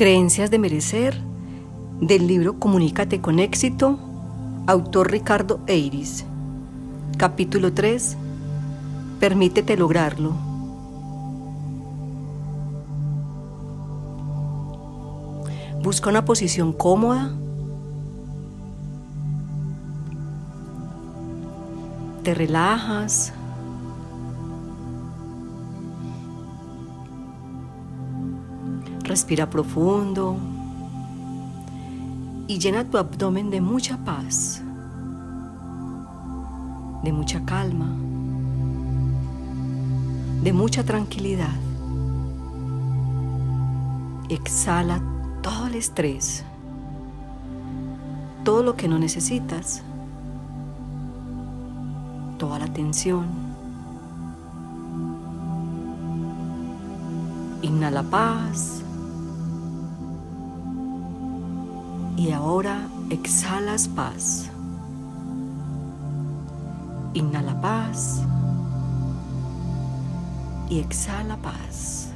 Creencias de merecer del libro Comunícate con éxito, autor Ricardo Eiris. Capítulo 3. Permítete lograrlo. Busca una posición cómoda. Te relajas. Respira profundo y llena tu abdomen de mucha paz, de mucha calma, de mucha tranquilidad. Exhala todo el estrés, todo lo que no necesitas, toda la tensión. Inhala paz. Y ahora exhalas paz. Inhala paz y exhala paz.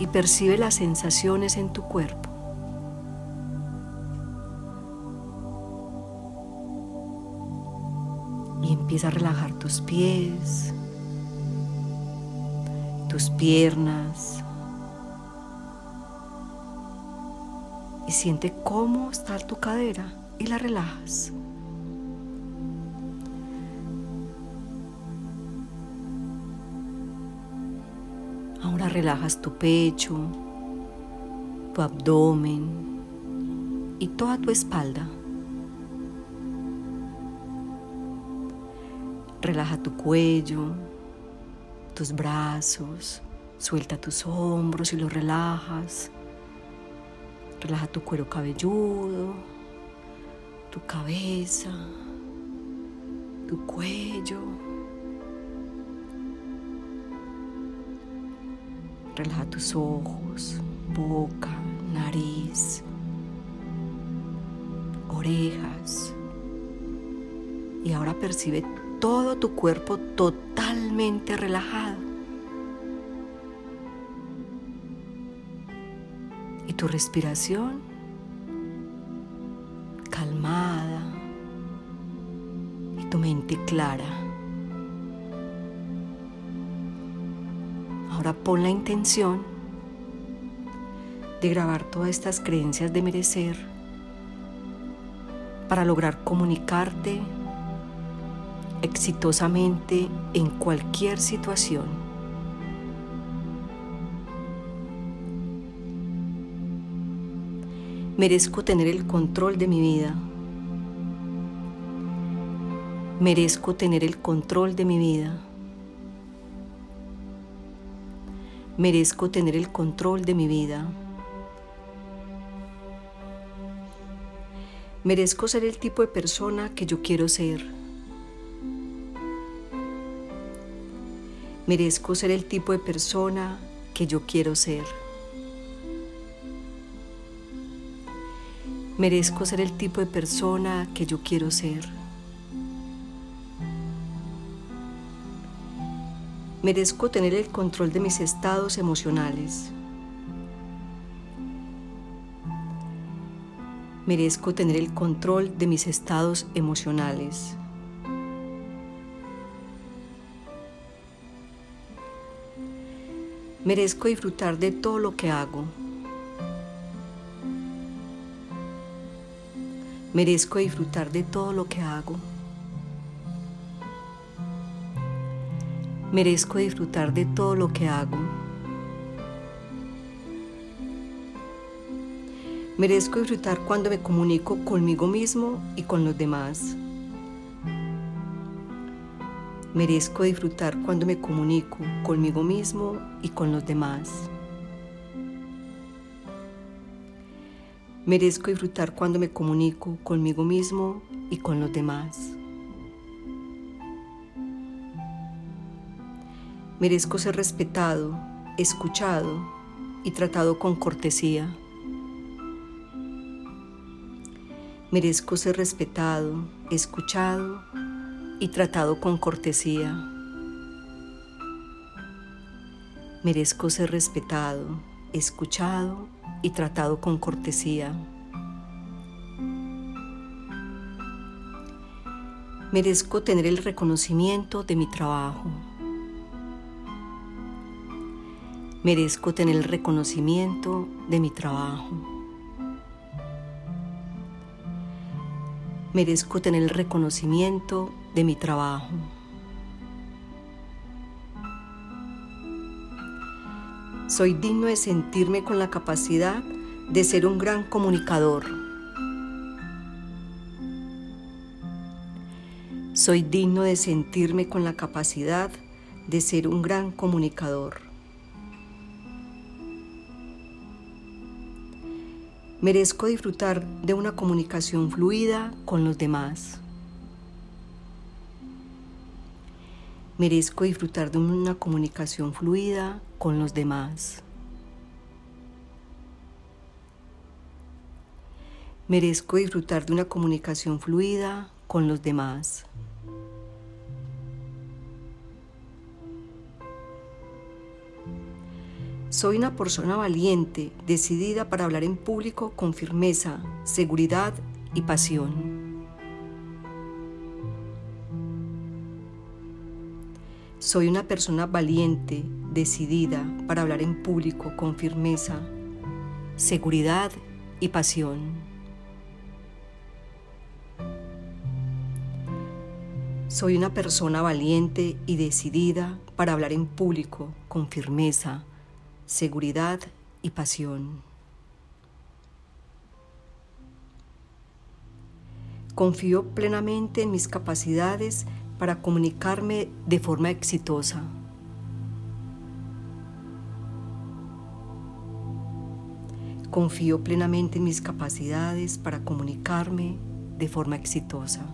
Y percibe las sensaciones en tu cuerpo. Y empieza a relajar tus pies, tus piernas, siente cómo está tu cadera y la relajas. Ahora relajas tu pecho, tu abdomen y toda tu espalda. Relaja tu cuello, tus brazos, suelta tus hombros y los relajas. Relaja tu cuero cabelludo, tu cabeza, tu cuello. Relaja tus ojos, boca, nariz, orejas. Y ahora percibe todo tu cuerpo totalmente relajado. Tu respiración calmada y tu mente clara. Ahora pon la intención de grabar todas estas creencias de merecer para lograr comunicarte exitosamente en cualquier situación. Merezco tener el control de mi vida. Merezco tener el control de mi vida. Merezco tener el control de mi vida. Merezco ser el tipo de persona que yo quiero ser. Merezco ser el tipo de persona que yo quiero ser. Merezco ser el tipo de persona que yo quiero ser. Merezco tener el control de mis estados emocionales. Merezco tener el control de mis estados emocionales. Merezco disfrutar de todo lo que hago. Merezco disfrutar de todo lo que hago. Merezco disfrutar de todo lo que hago. Merezco disfrutar cuando me comunico conmigo mismo y con los demás. Merezco disfrutar cuando me comunico conmigo mismo y con los demás. Merezco disfrutar cuando me comunico conmigo mismo y con los demás. Merezco ser respetado, escuchado y tratado con cortesía. Merezco ser respetado, escuchado y tratado con cortesía. Merezco ser respetado, escuchado y tratado con cortesía. Merezco tener el reconocimiento de mi trabajo. Merezco tener el reconocimiento de mi trabajo. Merezco tener el reconocimiento de mi trabajo. Soy digno de sentirme con la capacidad de ser un gran comunicador. Soy digno de sentirme con la capacidad de ser un gran comunicador. Merezco disfrutar de una comunicación fluida con los demás. Merezco disfrutar de una comunicación fluida con los demás. Merezco disfrutar de una comunicación fluida con los demás. Soy una persona valiente, decidida para hablar en público con firmeza, seguridad y pasión. Soy una persona valiente, decidida para hablar en público con firmeza, seguridad y pasión. Soy una persona valiente y decidida para hablar en público con firmeza, seguridad y pasión. Confío plenamente en mis capacidades para comunicarme de forma exitosa. Confío plenamente en mis capacidades para comunicarme de forma exitosa.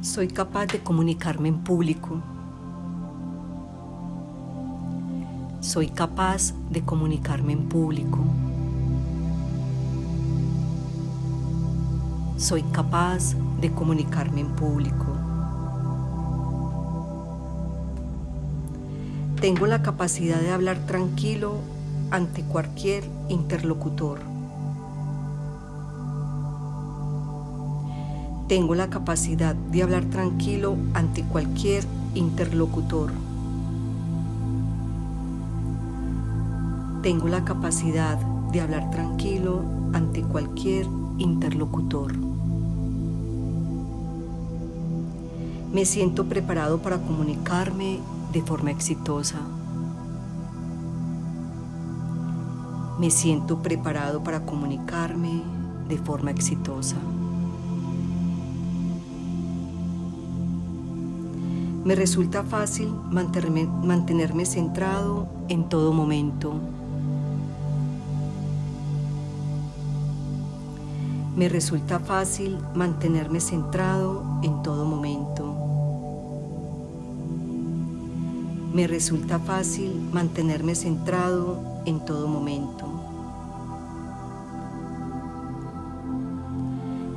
Soy capaz de comunicarme en público. Soy capaz de comunicarme en público. Soy capaz de comunicarme en público. Tengo la capacidad de hablar tranquilo ante cualquier interlocutor. Tengo la capacidad de hablar tranquilo ante cualquier interlocutor. Tengo la capacidad de hablar tranquilo ante cualquier interlocutor. Me siento preparado para comunicarme de forma exitosa. Me siento preparado para comunicarme de forma exitosa. Me resulta fácil mantenerme, centrado en todo momento. Me resulta fácil mantenerme centrado en todo momento. Me resulta fácil mantenerme centrado en todo momento.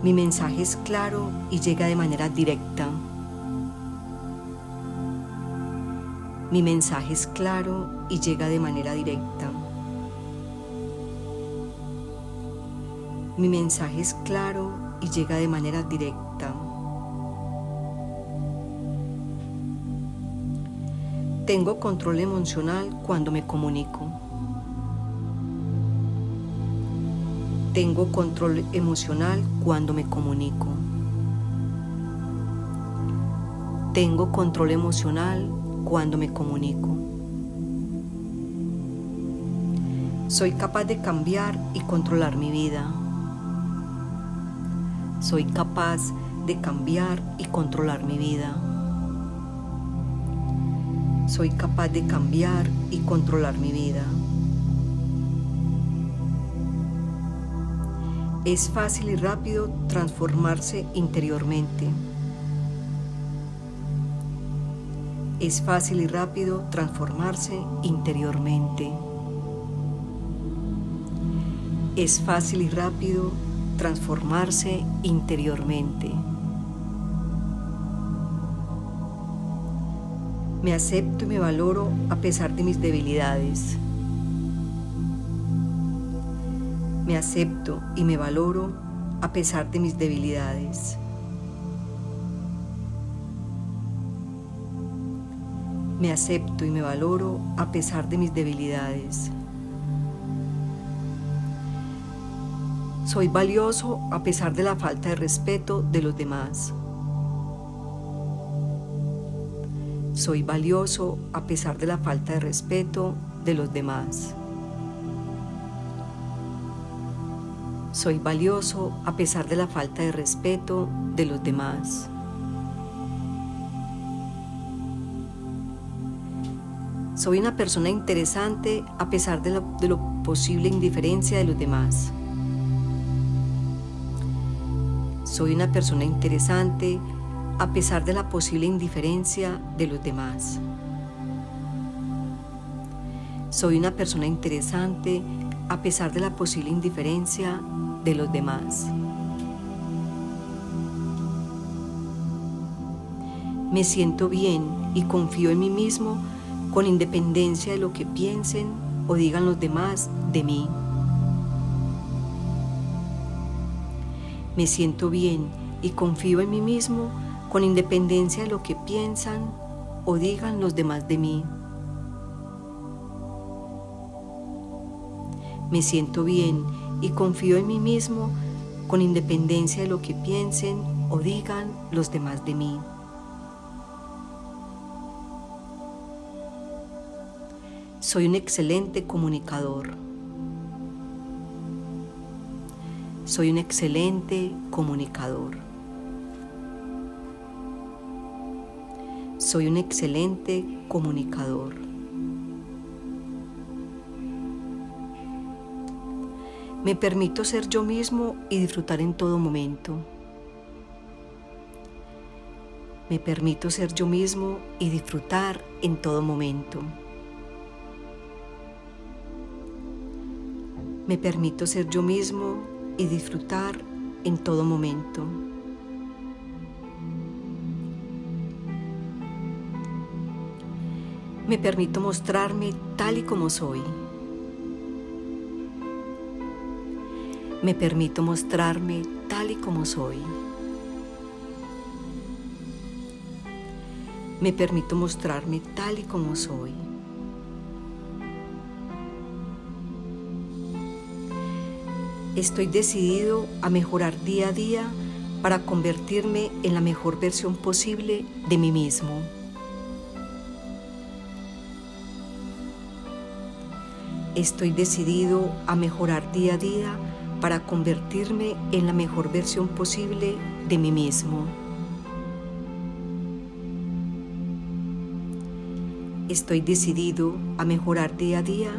Mi mensaje es claro y llega de manera directa. Mi mensaje es claro y llega de manera directa. Mi mensaje es claro y llega de manera directa. Tengo control emocional cuando me comunico. Tengo control emocional cuando me comunico. Tengo control emocional cuando me comunico. Soy capaz de cambiar y controlar mi vida. Soy capaz de cambiar y controlar mi vida. Soy capaz de cambiar y controlar mi vida. Es fácil y rápido transformarse interiormente. Es fácil y rápido transformarse interiormente. Es fácil y rápido transformarse interiormente. Me acepto y me valoro a pesar de mis debilidades. Me acepto y me valoro a pesar de mis debilidades. Me acepto y me valoro a pesar de mis debilidades. Soy valioso a pesar de la falta de respeto de los demás. Soy valioso a pesar de la falta de respeto de los demás. Soy valioso a pesar de la falta de respeto de los demás. Soy una persona interesante a pesar de, lo posible indiferencia de los demás. Soy una persona interesante a pesar de la posible indiferencia de los demás. Soy una persona interesante a pesar de la posible indiferencia de los demás. Me siento bien y confío en mí mismo con independencia de lo que piensen o digan los demás de mí. Me siento bien y confío en mí mismo con independencia de lo que piensan o digan los demás de mí. Me siento bien y confío en mí mismo con independencia de lo que piensen o digan los demás de mí. Soy un excelente comunicador. Soy un excelente comunicador. Soy un excelente comunicador. Me permito ser yo mismo y disfrutar en todo momento. Me permito ser yo mismo y disfrutar en todo momento. Me permito ser yo mismo y disfrutar en todo momento. Me permito mostrarme tal y como soy. Me permito mostrarme tal y como soy. Me permito mostrarme tal y como soy. Estoy decidido a mejorar día a día para convertirme en la mejor versión posible de mí mismo. Estoy decidido a mejorar día a día para convertirme en la mejor versión posible de mí mismo. Estoy decidido a mejorar día a día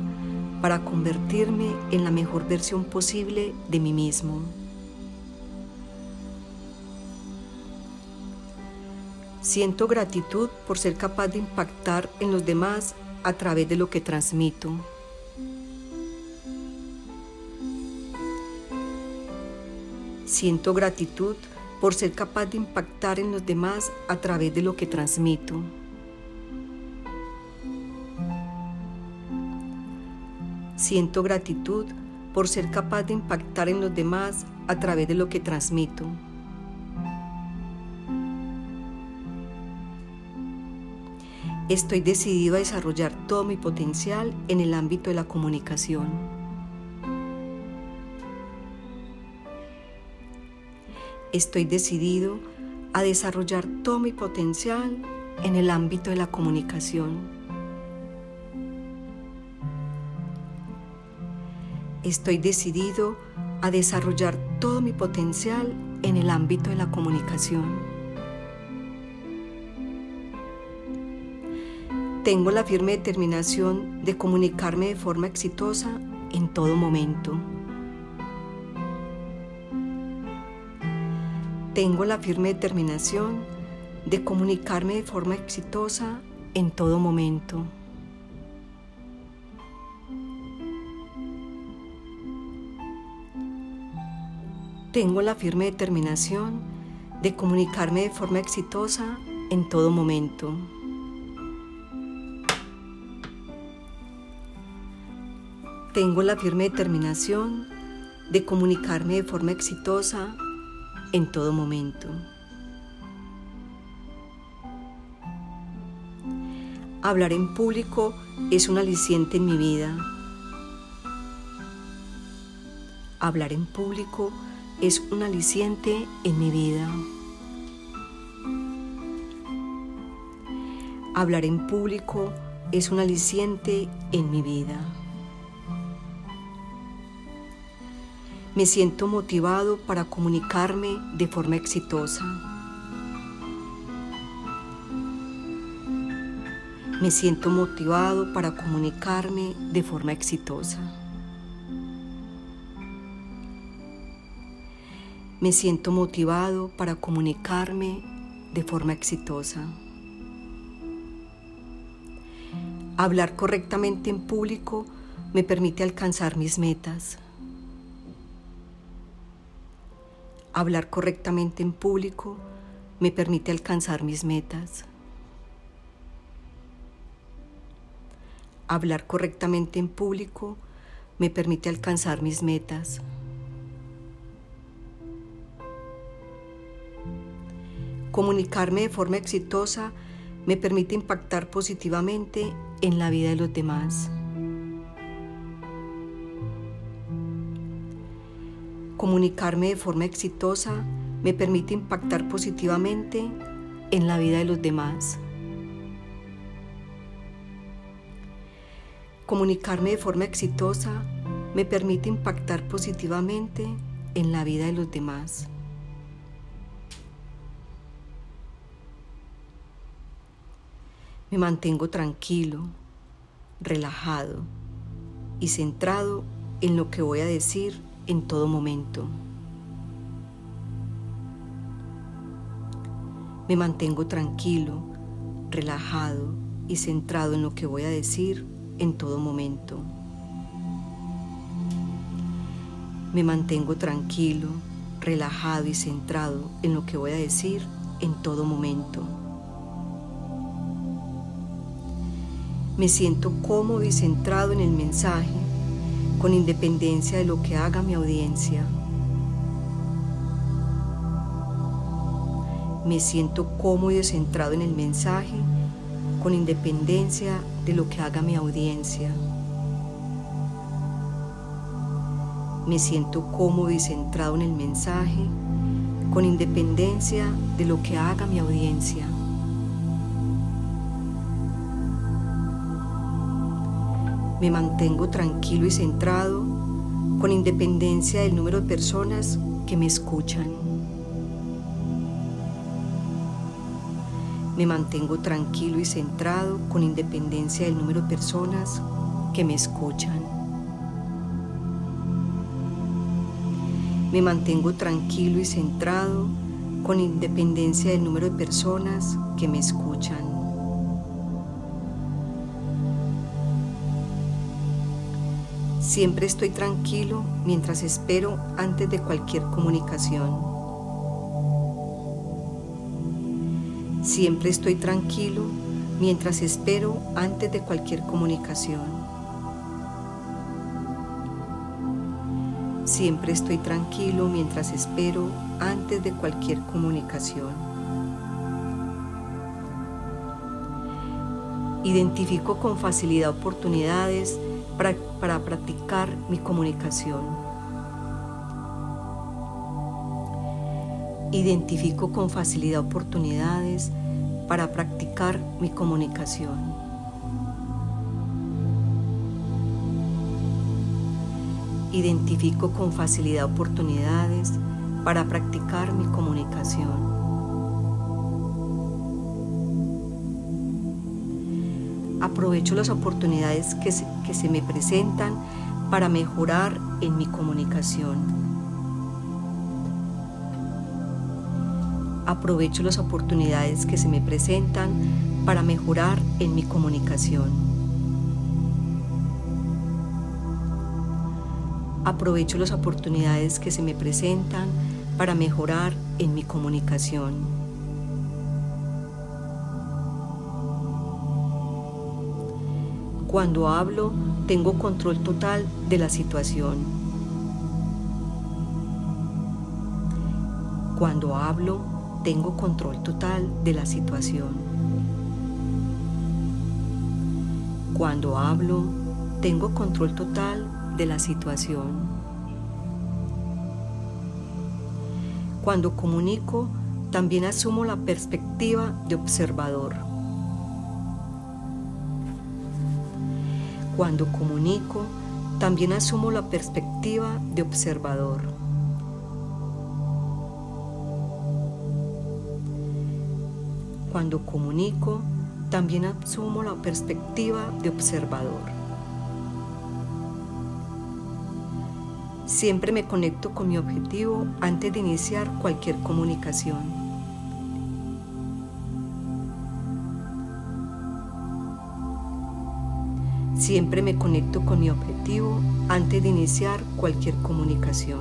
para convertirme en la mejor versión posible de mí mismo. Siento gratitud por ser capaz de impactar en los demás a través de lo que transmito. Siento gratitud por ser capaz de impactar en los demás a través de lo que transmito. Siento gratitud por ser capaz de impactar en los demás a través de lo que transmito. Estoy decidido a desarrollar todo mi potencial en el ámbito de la comunicación. Estoy decidido a desarrollar todo mi potencial en el ámbito de la comunicación. Estoy decidido a desarrollar todo mi potencial en el ámbito de la comunicación. Tengo la firme determinación de comunicarme de forma exitosa en todo momento. tengo la firme determinación de comunicarme de forma exitosa en todo momento. Tengo la firme determinación de comunicarme de forma exitosa en todo momento. Tengo la firme determinación de comunicarme de forma exitosa en todo momento. Hablar en público es un aliciente en mi vida. Hablar en público es un aliciente en mi vida. Hablar en público es un aliciente en mi vida. Me siento motivado para comunicarme de forma exitosa. Me siento motivado para comunicarme de forma exitosa. Me siento motivado para comunicarme de forma exitosa. Hablar correctamente en público me permite alcanzar mis metas. Hablar correctamente en público me permite alcanzar mis metas. Hablar correctamente en público me permite alcanzar mis metas. Comunicarme de forma exitosa me permite impactar positivamente en la vida de los demás. Comunicarme de forma exitosa me permite impactar positivamente en la vida de los demás. Comunicarme de forma exitosa me permite impactar positivamente en la vida de los demás. Me mantengo tranquilo, relajado y centrado en lo que voy a decir en todo momento. Me mantengo tranquilo, relajado y centrado en lo que voy a decir en todo momento. Me mantengo tranquilo, relajado y centrado en lo que voy a decir en todo momento. Me siento cómodo y centrado en el mensaje con independencia de lo que haga mi audiencia. Me siento cómodo y centrado en el mensaje con independencia de lo que haga mi audiencia. Me siento cómodo y centrado en el mensaje con independencia de lo que haga mi audiencia. Me mantengo tranquilo y centrado con independencia del número de personas que me escuchan. Me mantengo tranquilo y centrado con independencia del número de personas que me escuchan. Me mantengo tranquilo y centrado con independencia del número de personas que me escuchan. Siempre estoy tranquilo mientras espero antes de cualquier comunicación. Siempre estoy tranquilo mientras espero antes de cualquier comunicación. Siempre estoy tranquilo mientras espero antes de cualquier comunicación. Identifico con facilidad oportunidades para, practicar mi comunicación. Identifico con facilidad oportunidades para practicar mi comunicación. Identifico con facilidad oportunidades para practicar mi comunicación. Aprovecho las oportunidades que se, que se me presentan para mejorar en mi comunicación. Aprovecho las oportunidades que se me presentan para mejorar en mi comunicación. Aprovecho las oportunidades que se me presentan para mejorar en mi comunicación. Cuando hablo, tengo control total de la situación. Cuando hablo, tengo control total de la situación. Cuando hablo, tengo control total de la situación. Cuando comunico, también asumo la perspectiva de observador. Cuando comunico, también asumo la perspectiva de observador. Cuando comunico, también asumo la perspectiva de observador. Siempre me conecto con mi objetivo antes de iniciar cualquier comunicación. Siempre me conecto con mi objetivo antes de iniciar cualquier comunicación.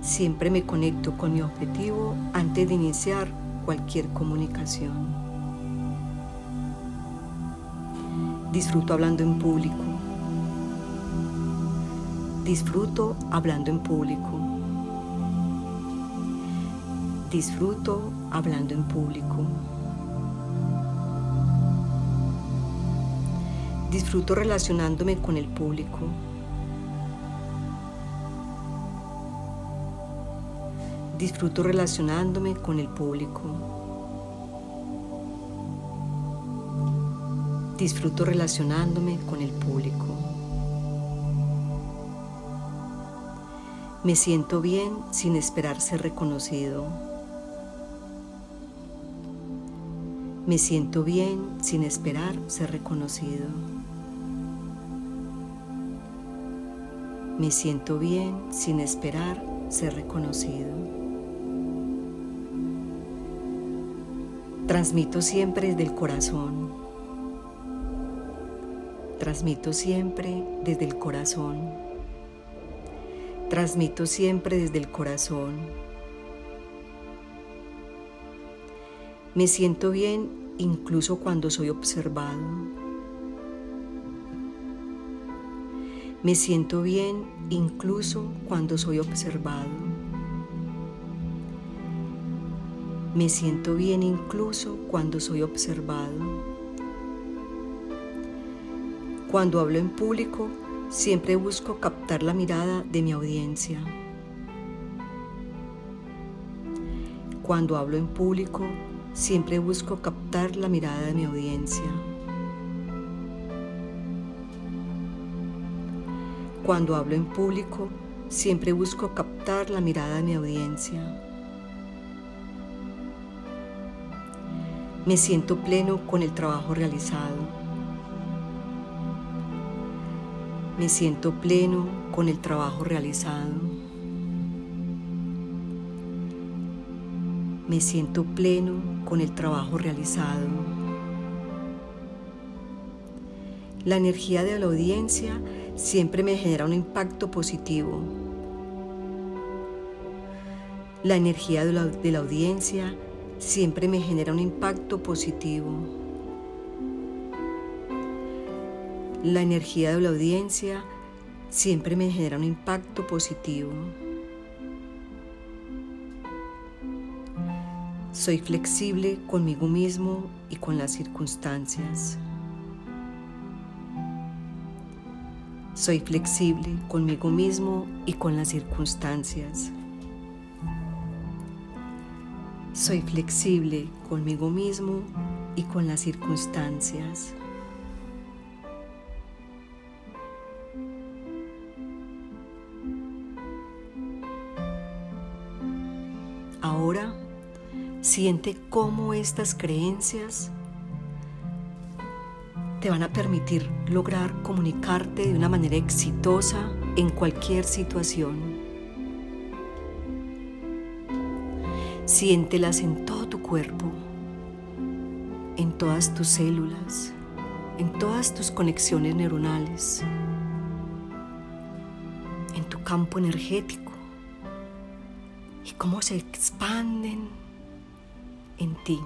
Siempre me conecto con mi objetivo antes de iniciar cualquier comunicación. Disfruto hablando en público. Disfruto hablando en público. Disfruto hablando en público. Disfruto relacionándome con el público. Disfruto relacionándome con el público. Disfruto relacionándome con el público. Me siento bien sin esperar ser reconocido. Me siento bien sin esperar ser reconocido. Me siento bien sin esperar ser reconocido. Transmito siempre desde el corazón. Transmito siempre desde el corazón. Transmito siempre desde el corazón. Me siento bien incluso cuando soy observado. Me siento bien incluso cuando soy observado. Me siento bien incluso cuando soy observado. Cuando hablo en público, siempre busco captar la mirada de mi audiencia. Cuando hablo en público, siempre busco captar la mirada de mi audiencia. Cuando hablo en público, siempre busco captar la mirada de mi audiencia. Me siento pleno con el trabajo realizado. Me siento pleno con el trabajo realizado. Me siento pleno con el trabajo realizado. La energía de la audiencia siempre me genera un impacto positivo. La energía de la, audiencia siempre me genera un impacto positivo. La energía de la audiencia siempre me genera un impacto positivo. Soy flexible conmigo mismo y con las circunstancias. Soy flexible conmigo mismo y con las circunstancias. Soy flexible conmigo mismo y con las circunstancias. Siente cómo estas creencias te van a permitir lograr comunicarte de una manera exitosa en cualquier situación. Siéntelas en todo tu cuerpo, en todas tus células, en todas tus conexiones neuronales, en tu campo energético y cómo se expanden en ti.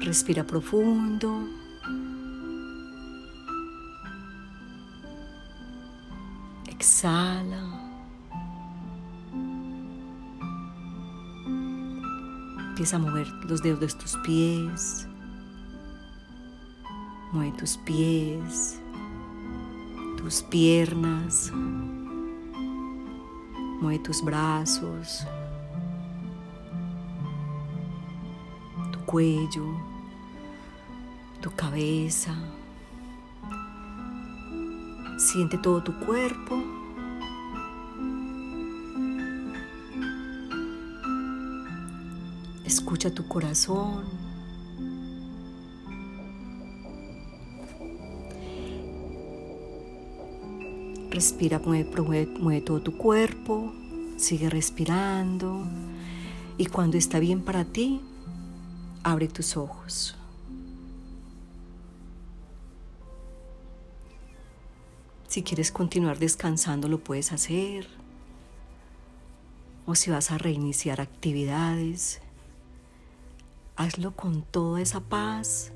Respira profundo. Empieza a mover los dedos de tus pies. Mueve tus pies, tus piernas. Mueve tus brazos, tu cuello, tu cabeza. Siente todo tu cuerpo. Escucha tu corazón. Respira, mueve, todo tu cuerpo. Sigue respirando. Y cuando está bien para ti, abre tus ojos. Si quieres continuar descansando, lo puedes hacer. O si vas a reiniciar actividades, hazlo con toda esa paz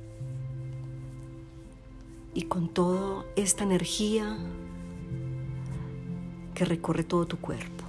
y con toda esta energía que recorre todo tu cuerpo.